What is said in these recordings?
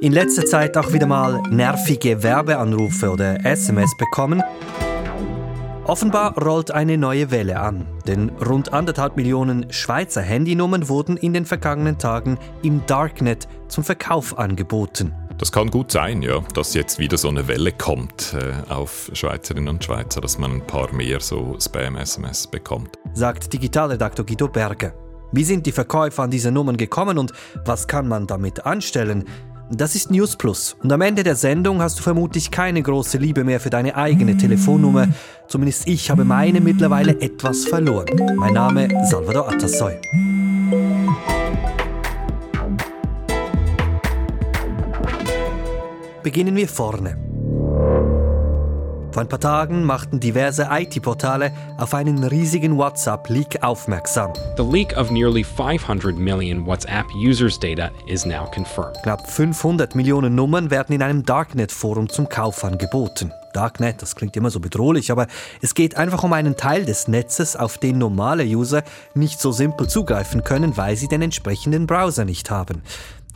In letzter Zeit auch wieder mal nervige Werbeanrufe oder SMS bekommen. Offenbar rollt eine neue Welle an, denn rund anderthalb Millionen Schweizer Handynummern wurden in den vergangenen Tagen im Darknet zum Verkauf angeboten. Das kann gut sein, ja, dass jetzt wieder so eine Welle kommt äh, auf Schweizerinnen und Schweizer, dass man ein paar mehr so Spam-SMS bekommt. Sagt Digitalredaktor Guido Berger. Wie sind die Verkäufer an diese Nummern gekommen und was kann man damit anstellen? Das ist News Plus und am Ende der Sendung hast du vermutlich keine große Liebe mehr für deine eigene Telefonnummer. Zumindest ich habe meine mittlerweile etwas verloren. Mein Name Salvador Atassoy. Beginnen wir vorne. Vor ein paar Tagen machten diverse IT-Portale auf einen riesigen WhatsApp-Leak aufmerksam. The leak of nearly 500 million WhatsApp users' data is now confirmed. Knapp 500 Millionen Nummern werden in einem Darknet-Forum zum Kauf angeboten. Darknet, das klingt immer so bedrohlich, aber es geht einfach um einen Teil des Netzes, auf den normale User nicht so simpel zugreifen können, weil sie den entsprechenden Browser nicht haben.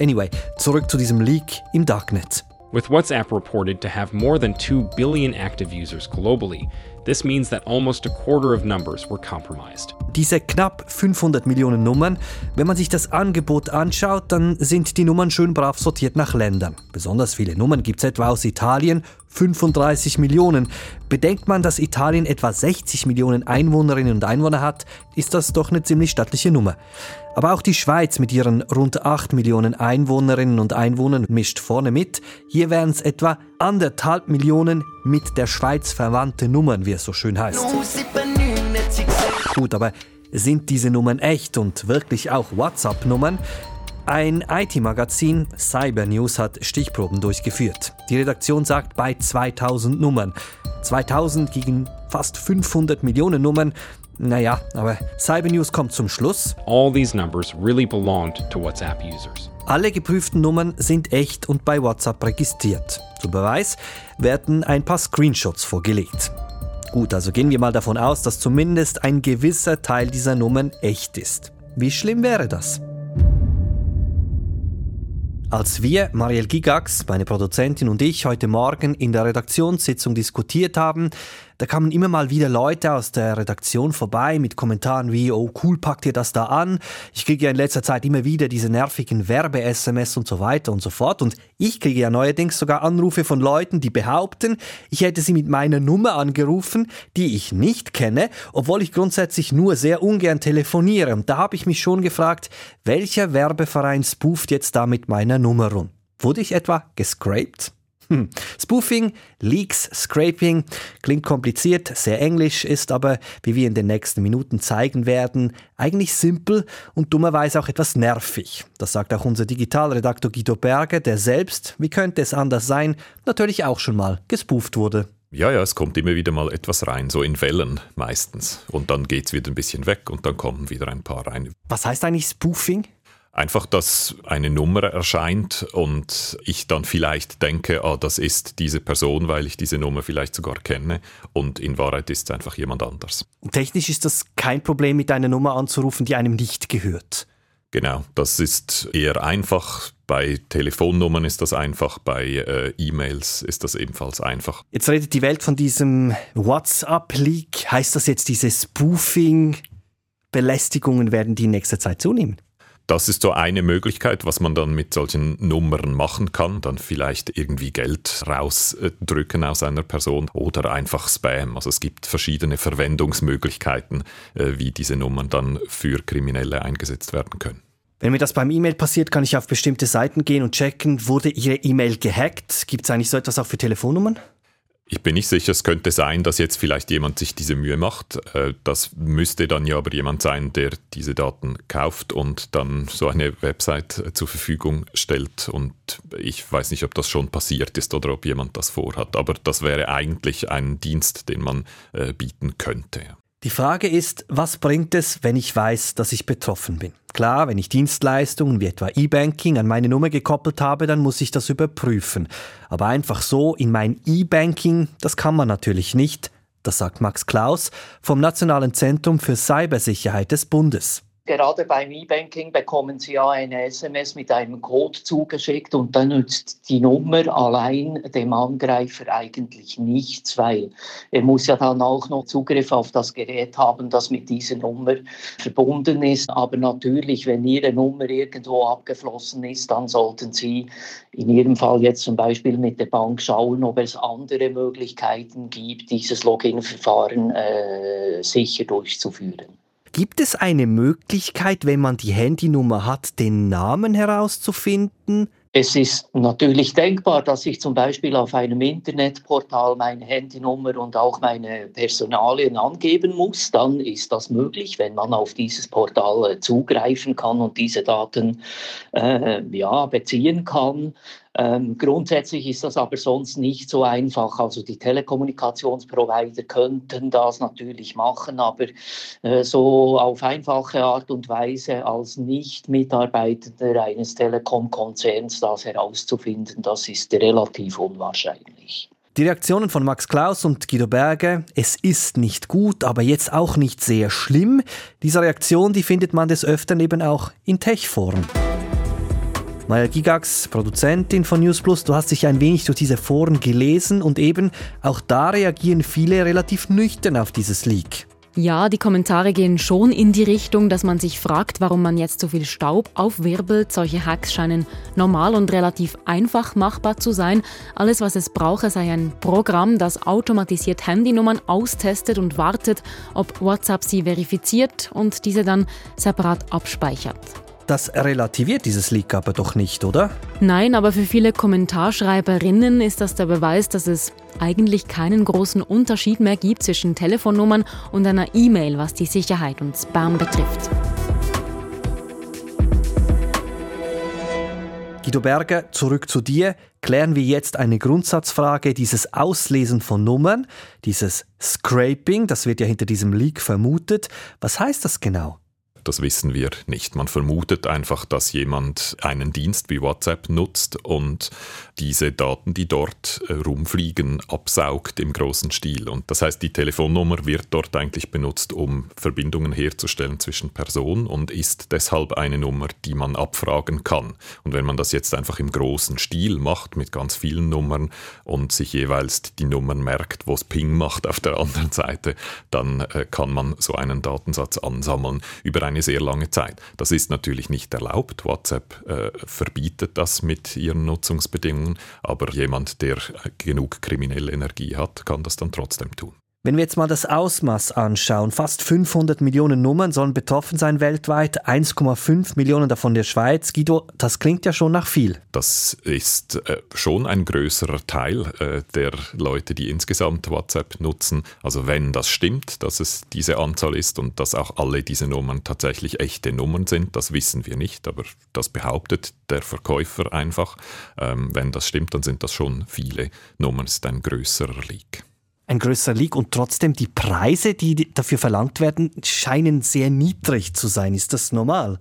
Anyway, zurück zu diesem Leak im Darknet. With WhatsApp reported to have more than 2 billion active users globally, this means that almost a quarter of numbers were compromised. Diese knapp 500 Millionen Nummern, wenn man sich das Angebot anschaut, dann sind die Nummern schön brav sortiert nach Ländern. Besonders viele Nummern gibt es etwa aus Italien, 35 Millionen. Bedenkt man, dass Italien etwa 60 Millionen Einwohnerinnen und Einwohner hat, ist das doch eine ziemlich stattliche Nummer. Aber auch die Schweiz mit ihren rund 8 Millionen Einwohnerinnen und Einwohnern mischt vorne mit. Hier wären es etwa anderthalb Millionen mit der Schweiz verwandte Nummern, wie es so schön heißt. Gut, aber sind diese Nummern echt und wirklich auch WhatsApp-Nummern? Ein IT-Magazin, Cyber News, hat Stichproben durchgeführt. Die Redaktion sagt bei 2000 Nummern. 2000 gegen fast 500 Millionen Nummern. Naja, aber Cyber News kommt zum Schluss. All these numbers really belonged to WhatsApp users. Alle geprüften Nummern sind echt und bei WhatsApp registriert. Zum Beweis werden ein paar Screenshots vorgelegt. Gut, also gehen wir mal davon aus, dass zumindest ein gewisser Teil dieser Nummern echt ist. Wie schlimm wäre das? Als wir, Marielle Gigax, meine Produzentin und ich, heute Morgen in der Redaktionssitzung diskutiert haben, da kamen immer mal wieder Leute aus der Redaktion vorbei mit Kommentaren wie, oh cool, packt ihr das da an? Ich kriege ja in letzter Zeit immer wieder diese nervigen Werbe-SMS und so weiter und so fort. Und ich kriege ja neuerdings sogar Anrufe von Leuten, die behaupten, ich hätte sie mit meiner Nummer angerufen, die ich nicht kenne, obwohl ich grundsätzlich nur sehr ungern telefoniere. Und da habe ich mich schon gefragt, welcher Werbeverein spooft jetzt da mit meiner Nummer rum? Wurde ich etwa gescraped? Hm. Spoofing, Leaks, Scraping klingt kompliziert, sehr englisch, ist aber, wie wir in den nächsten Minuten zeigen werden, eigentlich simpel und dummerweise auch etwas nervig. Das sagt auch unser Digitalredaktor Guido Berger, der selbst, wie könnte es anders sein, natürlich auch schon mal gespooft wurde. Ja, ja, es kommt immer wieder mal etwas rein, so in Wellen meistens. Und dann geht es wieder ein bisschen weg und dann kommen wieder ein paar rein. Was heißt eigentlich Spoofing? Einfach, dass eine Nummer erscheint und ich dann vielleicht denke, ah, das ist diese Person, weil ich diese Nummer vielleicht sogar kenne und in Wahrheit ist es einfach jemand anders. Technisch ist das kein Problem, mit einer Nummer anzurufen, die einem nicht gehört. Genau, das ist eher einfach. Bei Telefonnummern ist das einfach, bei äh, E-Mails ist das ebenfalls einfach. Jetzt redet die Welt von diesem WhatsApp-Leak. Heißt das jetzt, diese Spoofing-Belästigungen werden die in nächster Zeit zunehmen? Das ist so eine Möglichkeit, was man dann mit solchen Nummern machen kann. Dann vielleicht irgendwie Geld rausdrücken aus einer Person oder einfach Spam. Also es gibt verschiedene Verwendungsmöglichkeiten, äh, wie diese Nummern dann für Kriminelle eingesetzt werden können. Wenn mir das beim E-Mail passiert, kann ich auf bestimmte Seiten gehen und checken, wurde Ihre E-Mail gehackt? Gibt es eigentlich so etwas auch für Telefonnummern? Ich bin nicht sicher, es könnte sein, dass jetzt vielleicht jemand sich diese Mühe macht. Äh, das müsste dann ja aber jemand sein, der diese Daten kauft und dann so eine Website äh, zur Verfügung stellt. Und ich weiß nicht, ob das schon passiert ist oder ob jemand das vorhat. Aber das wäre eigentlich ein Dienst, den man äh, bieten könnte. Die Frage ist, was bringt es, wenn ich weiß, dass ich betroffen bin? Klar, wenn ich Dienstleistungen wie etwa E-Banking an meine Nummer gekoppelt habe, dann muss ich das überprüfen. Aber einfach so in mein E-Banking, das kann man natürlich nicht. Das sagt Max Klaus vom Nationalen Zentrum für Cybersicherheit des Bundes. Gerade beim E-Banking bekommen Sie ja eine SMS mit einem Code zugeschickt und dann nützt die Nummer allein dem Angreifer eigentlich nichts, weil er muss ja dann auch noch Zugriff auf das Gerät haben, das mit dieser Nummer verbunden ist. Aber natürlich, wenn Ihre Nummer irgendwo abgeflossen ist, dann sollten Sie in Ihrem Fall jetzt zum Beispiel mit der Bank schauen, ob es andere Möglichkeiten gibt, dieses Login-Verfahren äh, sicher durchzuführen. Gibt es eine Möglichkeit, wenn man die Handynummer hat, den Namen herauszufinden? Es ist natürlich denkbar, dass ich zum Beispiel auf einem Internetportal meine Handynummer und auch meine Personalien angeben muss. Dann ist das möglich, wenn man auf dieses Portal äh, zugreifen kann und diese Daten äh, ja, beziehen kann. Ähm, grundsätzlich ist das aber sonst nicht so einfach. Also die Telekommunikationsprovider könnten das natürlich machen, aber äh, so auf einfache Art und Weise als Nicht-Mitarbeitender eines Telekom-Konzerns das herauszufinden, das ist relativ unwahrscheinlich. Die Reaktionen von Max Klaus und Guido Berge, es ist nicht gut, aber jetzt auch nicht sehr schlimm. Diese Reaktion, die findet man des Öfteren eben auch in Tech-Foren. Maya Gigax, Produzentin von News Plus, du hast dich ein wenig durch diese Foren gelesen und eben auch da reagieren viele relativ nüchtern auf dieses Leak. Ja, die Kommentare gehen schon in die Richtung, dass man sich fragt, warum man jetzt so viel Staub aufwirbelt. Solche Hacks scheinen normal und relativ einfach machbar zu sein. Alles, was es brauche, sei ein Programm, das automatisiert Handynummern austestet und wartet, ob WhatsApp sie verifiziert und diese dann separat abspeichert. Das relativiert dieses Leak aber doch nicht, oder? Nein, aber für viele Kommentarschreiberinnen ist das der Beweis, dass es eigentlich keinen großen Unterschied mehr gibt zwischen Telefonnummern und einer E-Mail, was die Sicherheit und Spam betrifft. Guido Berger, zurück zu dir. Klären wir jetzt eine Grundsatzfrage, dieses Auslesen von Nummern, dieses Scraping, das wird ja hinter diesem Leak vermutet. Was heißt das genau? Das wissen wir nicht. Man vermutet einfach, dass jemand einen Dienst wie WhatsApp nutzt und diese Daten, die dort äh, rumfliegen, absaugt im großen Stil. Und das heißt, die Telefonnummer wird dort eigentlich benutzt, um Verbindungen herzustellen zwischen Personen und ist deshalb eine Nummer, die man abfragen kann. Und wenn man das jetzt einfach im großen Stil macht, mit ganz vielen Nummern und sich jeweils die Nummern merkt, wo es Ping macht auf der anderen Seite, dann äh, kann man so einen Datensatz ansammeln über eine eine sehr lange Zeit. Das ist natürlich nicht erlaubt. WhatsApp äh, verbietet das mit ihren Nutzungsbedingungen, aber jemand, der genug kriminelle Energie hat, kann das dann trotzdem tun. Wenn wir jetzt mal das Ausmaß anschauen, fast 500 Millionen Nummern sollen betroffen sein weltweit, 1,5 Millionen davon der Schweiz. Guido, das klingt ja schon nach viel. Das ist äh, schon ein größerer Teil äh, der Leute, die insgesamt WhatsApp nutzen. Also wenn das stimmt, dass es diese Anzahl ist und dass auch alle diese Nummern tatsächlich echte Nummern sind, das wissen wir nicht, aber das behauptet der Verkäufer einfach. Ähm, wenn das stimmt, dann sind das schon viele Nummern, es ist ein größerer Leak ein größerer League und trotzdem die Preise, die dafür verlangt werden, scheinen sehr niedrig zu sein. Ist das normal?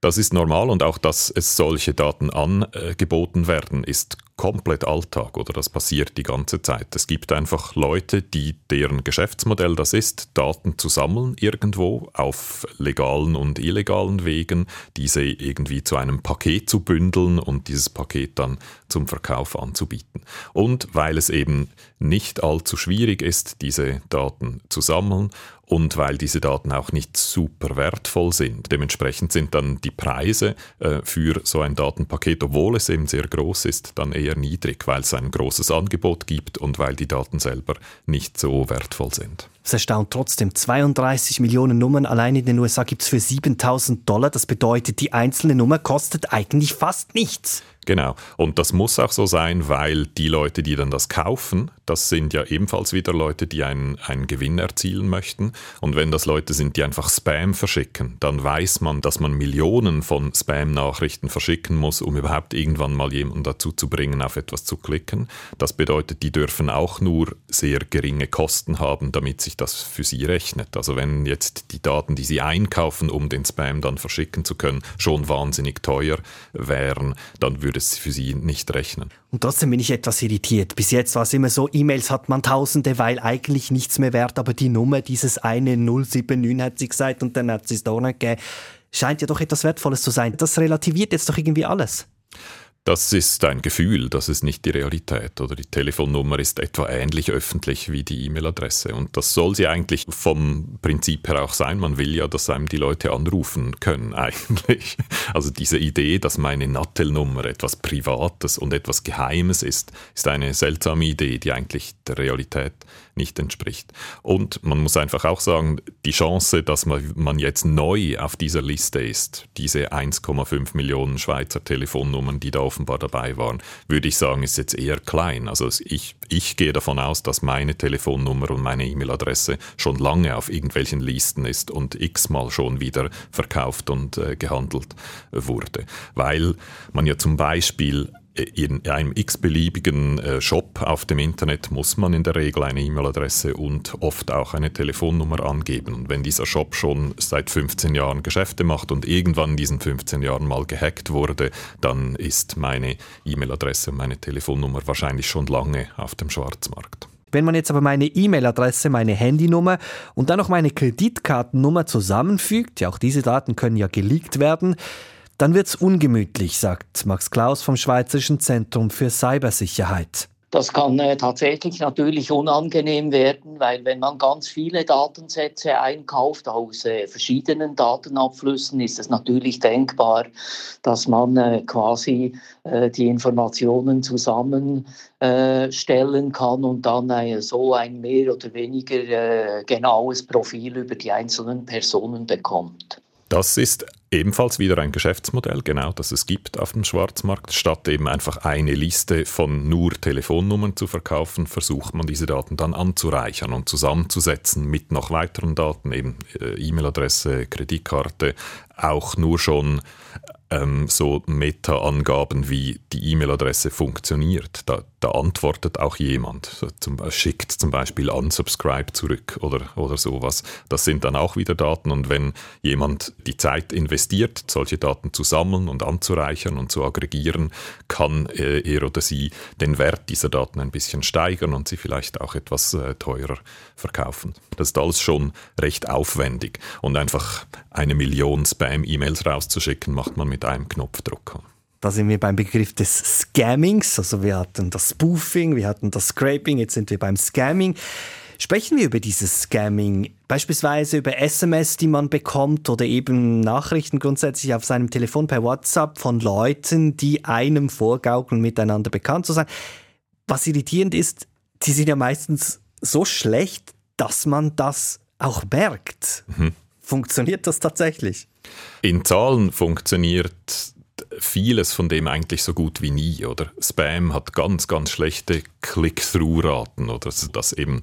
Das ist normal und auch, dass es solche Daten angeboten werden, ist komplett Alltag oder das passiert die ganze Zeit. Es gibt einfach Leute, die deren Geschäftsmodell das ist, Daten zu sammeln irgendwo auf legalen und illegalen Wegen, diese irgendwie zu einem Paket zu bündeln und dieses Paket dann zum Verkauf anzubieten. Und weil es eben nicht allzu schwierig ist, diese Daten zu sammeln und weil diese Daten auch nicht super wertvoll sind. Dementsprechend sind dann die Preise äh, für so ein Datenpaket, obwohl es eben sehr groß ist, dann eher niedrig, weil es ein großes Angebot gibt und weil die Daten selber nicht so wertvoll sind. Es erstaunt trotzdem, 32 Millionen Nummern allein in den USA gibt es für 7000 Dollar. Das bedeutet, die einzelne Nummer kostet eigentlich fast nichts. Genau. Und das muss auch so sein, weil die Leute, die dann das kaufen, das sind ja ebenfalls wieder Leute, die einen, einen Gewinn erzielen möchten. Und wenn das Leute sind, die einfach Spam verschicken, dann weiß man, dass man Millionen von Spam-Nachrichten verschicken muss, um überhaupt irgendwann mal jemanden dazu zu bringen, auf etwas zu klicken. Das bedeutet, die dürfen auch nur sehr geringe Kosten haben, damit sich das für sie rechnet. Also wenn jetzt die Daten, die sie einkaufen, um den Spam dann verschicken zu können, schon wahnsinnig teuer wären, dann würde es für sie nicht rechnen. Und trotzdem bin ich etwas irritiert. Bis jetzt war es immer so, E-Mails hat man tausende, weil eigentlich nichts mehr wert, aber die Nummer, dieses eine 079 hat sie gesagt und dann hat sie es da nicht gegeben, scheint ja doch etwas Wertvolles zu sein. Das relativiert jetzt doch irgendwie alles. Das ist ein Gefühl, das ist nicht die Realität. Oder die Telefonnummer ist etwa ähnlich öffentlich wie die E-Mail-Adresse. Und das soll sie eigentlich vom Prinzip her auch sein. Man will ja, dass einem die Leute anrufen können, eigentlich. Also diese Idee, dass meine Nattel-Nummer etwas Privates und etwas Geheimes ist, ist eine seltsame Idee, die eigentlich der Realität nicht entspricht. Und man muss einfach auch sagen, die Chance, dass man, jetzt neu auf dieser Liste ist, diese 1,5 Millionen Schweizer Telefonnummern, die da offenbar dabei waren, würde ich sagen, ist jetzt eher klein. Also ich, ich gehe davon aus, dass meine Telefonnummer und meine E-Mail-Adresse schon lange auf irgendwelchen Listen ist und x-mal schon wieder verkauft und äh, gehandelt wurde. Weil man ja zum Beispiel in einem x-beliebigen äh, Shop auf dem Internet muss man in der Regel eine E-Mail-Adresse und oft auch eine Telefonnummer angeben. Und wenn dieser Shop schon seit 15 Jahren Geschäfte macht und irgendwann in diesen 15 Jahren mal gehackt wurde, dann ist meine E-Mail-Adresse und meine Telefonnummer wahrscheinlich schon lange auf dem Schwarzmarkt. Wenn man jetzt aber meine E-Mail-Adresse, meine Handynummer und dann noch meine Kreditkartennummer zusammenfügt, ja auch diese Daten können ja geleakt werden, dann wird's ungemütlich, sagt Max Klaus vom Schweizerischen Zentrum für Cybersicherheit. Das kann äh, tatsächlich natürlich unangenehm werden, weil wenn man ganz viele Datensätze einkauft aus äh, verschiedenen Datenabflüssen, ist es natürlich denkbar, dass man äh, quasi äh, die Informationen zusammenstellen äh, kann und dann äh, so ein mehr oder weniger genaues Profil über die einzelnen Personen bekommt. Das ist ebenfalls wieder ein Geschäftsmodell, genau, das es gibt auf dem Schwarzmarkt. Statt eben einfach eine Liste von nur Telefonnummern zu verkaufen, versucht man diese Daten dann anzureichern und zusammenzusetzen mit noch weiteren Daten, eben äh, E-Mail-Adresse, Kreditkarte, auch nur schon ähm, so Meta-Angaben wie die E-Mail-Adresse funktioniert. Da, da, antwortet auch jemand, zum, schickt zum Beispiel unsubscribe zurück oder, oder sowas. Das sind dann auch wieder Daten und wenn jemand die Zeit investiert, solche Daten zu sammeln und anzureichern und zu aggregieren, kann äh, er oder sie den Wert dieser Daten ein bisschen steigern und sie vielleicht auch etwas äh, teurer verkaufen. Das ist alles schon recht aufwendig und einfach eine Million Spam-E-Mails rauszuschicken, macht man mit einem Knopfdruck. Da sind wir beim Begriff des Scammings. Also wir hatten das Spoofing, wir hatten das Scraping, jetzt sind wir beim Scamming. Sprechen wir über dieses Scamming, beispielsweise über SMS, die man bekommt oder eben Nachrichten grundsätzlich auf seinem Telefon per WhatsApp von Leuten, die einem vorgaukeln, miteinander bekannt zu sein. Was irritierend ist, die sind ja meistens so schlecht, dass man das auch merkt. Mhm. Funktioniert das tatsächlich? In Zahlen funktioniert vieles von dem eigentlich so gut wie nie, oder? Spam hat ganz, ganz schlechte Click-Through-Raten, oder dass eben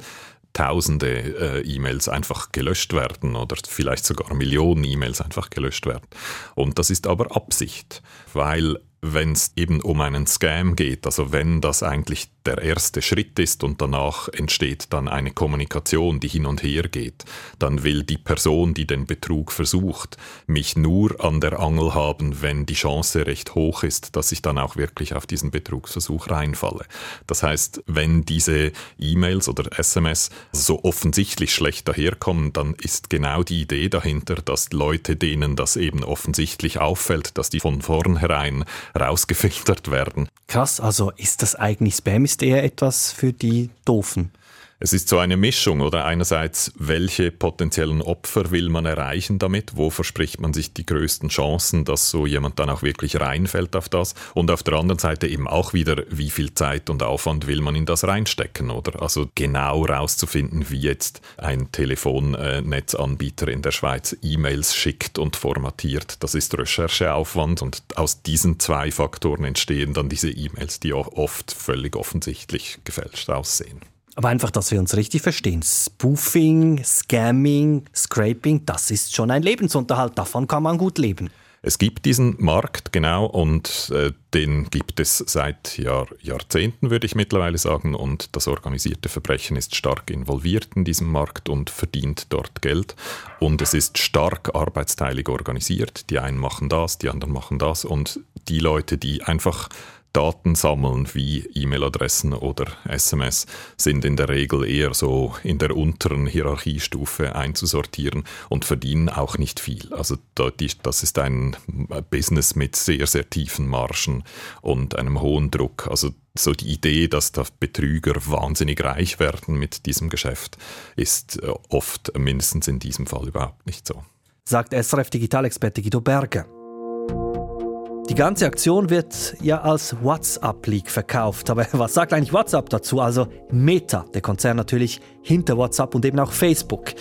tausende äh, E-Mails einfach gelöscht werden oder vielleicht sogar Millionen E-Mails einfach gelöscht werden. Und das ist aber Absicht, weil wenn es eben um einen Scam geht, also wenn das eigentlich der erste Schritt ist und danach entsteht dann eine Kommunikation, die hin und her geht, dann will die Person, die den Betrug versucht, mich nur an der Angel haben, wenn die Chance recht hoch ist, dass ich dann auch wirklich auf diesen Betrugsversuch reinfalle. Das heißt, wenn diese E-Mails oder SMS so offensichtlich schlecht daherkommen, dann ist genau die Idee dahinter, dass Leute, denen das eben offensichtlich auffällt, dass die von vornherein rausgefiltert werden. Krass, also ist das eigentlich Spam? Ist eher etwas für die Doofen? Es ist so eine Mischung, oder einerseits, welche potenziellen Opfer will man erreichen damit? Wo verspricht man sich die größten Chancen, dass so jemand dann auch wirklich reinfällt auf das? Und auf der anderen Seite eben auch wieder, wie viel Zeit und Aufwand will man in das reinstecken, oder? Also genau rauszufinden, wie jetzt ein Telefonnetzanbieter in der Schweiz E-Mails schickt und formatiert. Das ist Rechercheaufwand und aus diesen zwei Faktoren entstehen dann diese E-Mails, die auch oft völlig offensichtlich gefälscht aussehen. Aber einfach, dass wir uns richtig verstehen. Spoofing, Scamming, Scraping, das ist schon ein Lebensunterhalt. Davon kann man gut leben. Es gibt diesen Markt, genau, und äh, den gibt es seit Jahr, Jahrzehnten, würde ich mittlerweile sagen. Und das organisierte Verbrechen ist stark involviert in diesem Markt und verdient dort Geld. Und es ist stark arbeitsteilig organisiert. Die einen machen das, die anderen machen das. Und die Leute, die einfach Daten sammeln wie E-Mail-Adressen oder SMS sind in der Regel eher so in der unteren Hierarchiestufe einzusortieren und verdienen auch nicht viel. Also das ist ein Business mit sehr, sehr tiefen Margen und einem hohen Druck. Also so die Idee, dass da Betrüger wahnsinnig reich werden mit diesem Geschäft, ist äh, oft mindestens in diesem Fall überhaupt nicht so. Sagt SRF Digitalexperte Guido Berger. Die ganze Aktion wird ja als WhatsApp-Leak verkauft. Aber was sagt eigentlich WhatsApp dazu? Also Meta, der Konzern natürlich hinter WhatsApp und eben auch Facebook.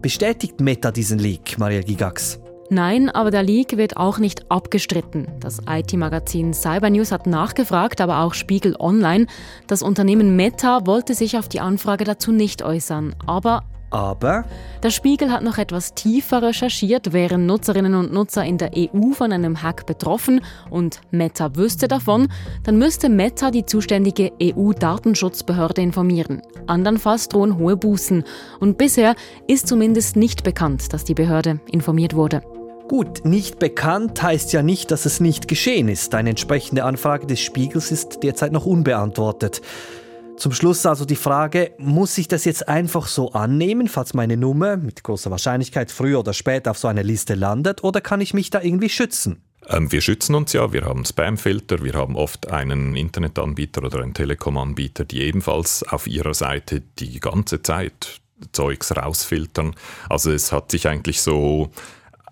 Bestätigt Meta diesen Leak, Maria Gigax? Nein, aber der Leak wird auch nicht abgestritten. Das IT-Magazin Cybernews hat nachgefragt, aber auch Spiegel Online. Das Unternehmen Meta wollte sich auf die Anfrage dazu nicht äußern. Aber aber der Spiegel hat noch etwas tiefer recherchiert, wären Nutzerinnen und Nutzer in der EU von einem Hack betroffen und Meta wüsste davon, dann müsste Meta die zuständige EU-Datenschutzbehörde informieren. Andernfalls drohen hohe Bußen. Und bisher ist zumindest nicht bekannt, dass die Behörde informiert wurde. Gut, nicht bekannt heißt ja nicht, dass es nicht geschehen ist. Eine entsprechende Anfrage des Spiegels ist derzeit noch unbeantwortet. Zum Schluss also die Frage, muss ich das jetzt einfach so annehmen, falls meine Nummer mit großer Wahrscheinlichkeit früher oder später auf so einer Liste landet, oder kann ich mich da irgendwie schützen? Ähm, wir schützen uns ja, wir haben Spamfilter, wir haben oft einen Internetanbieter oder einen Telekom-Anbieter, die ebenfalls auf ihrer Seite die ganze Zeit Zeugs rausfiltern. Also es hat sich eigentlich so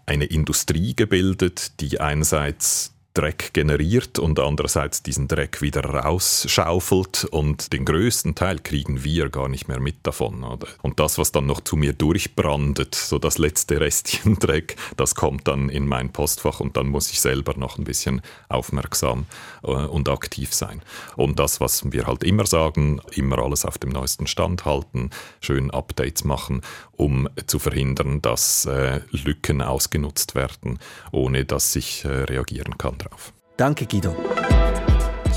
eine Industrie gebildet, die einerseits Dreck generiert und andererseits diesen Dreck wieder rausschaufelt und den größten Teil kriegen wir gar nicht mehr mit davon. Oder? Und das, was dann noch zu mir durchbrandet, so das letzte Restchen Dreck, das kommt dann in mein Postfach und dann muss ich selber noch ein bisschen aufmerksam äh, und aktiv sein. Und das, was wir halt immer sagen, immer alles auf dem neuesten Stand halten, schön Updates machen, um zu verhindern, dass äh, Lücken ausgenutzt werden, ohne dass ich äh, reagieren kann drauf. Danke, Guido.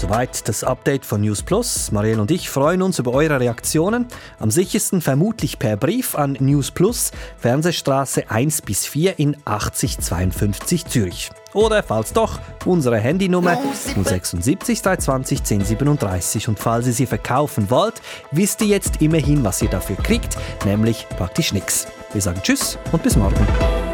Soweit das Update von News Plus. Marielle und ich freuen uns über eure Reaktionen. Am sichersten vermutlich per Brief an News Plus, Fernsehstraße 1 bis 4 in 8052 Zürich. Oder falls doch, unsere Handynummer 076 320 1037. Und falls ihr sie verkaufen wollt, wisst ihr jetzt immerhin, was ihr dafür kriegt, nämlich praktisch nichts. Wir sagen Tschüss und bis morgen.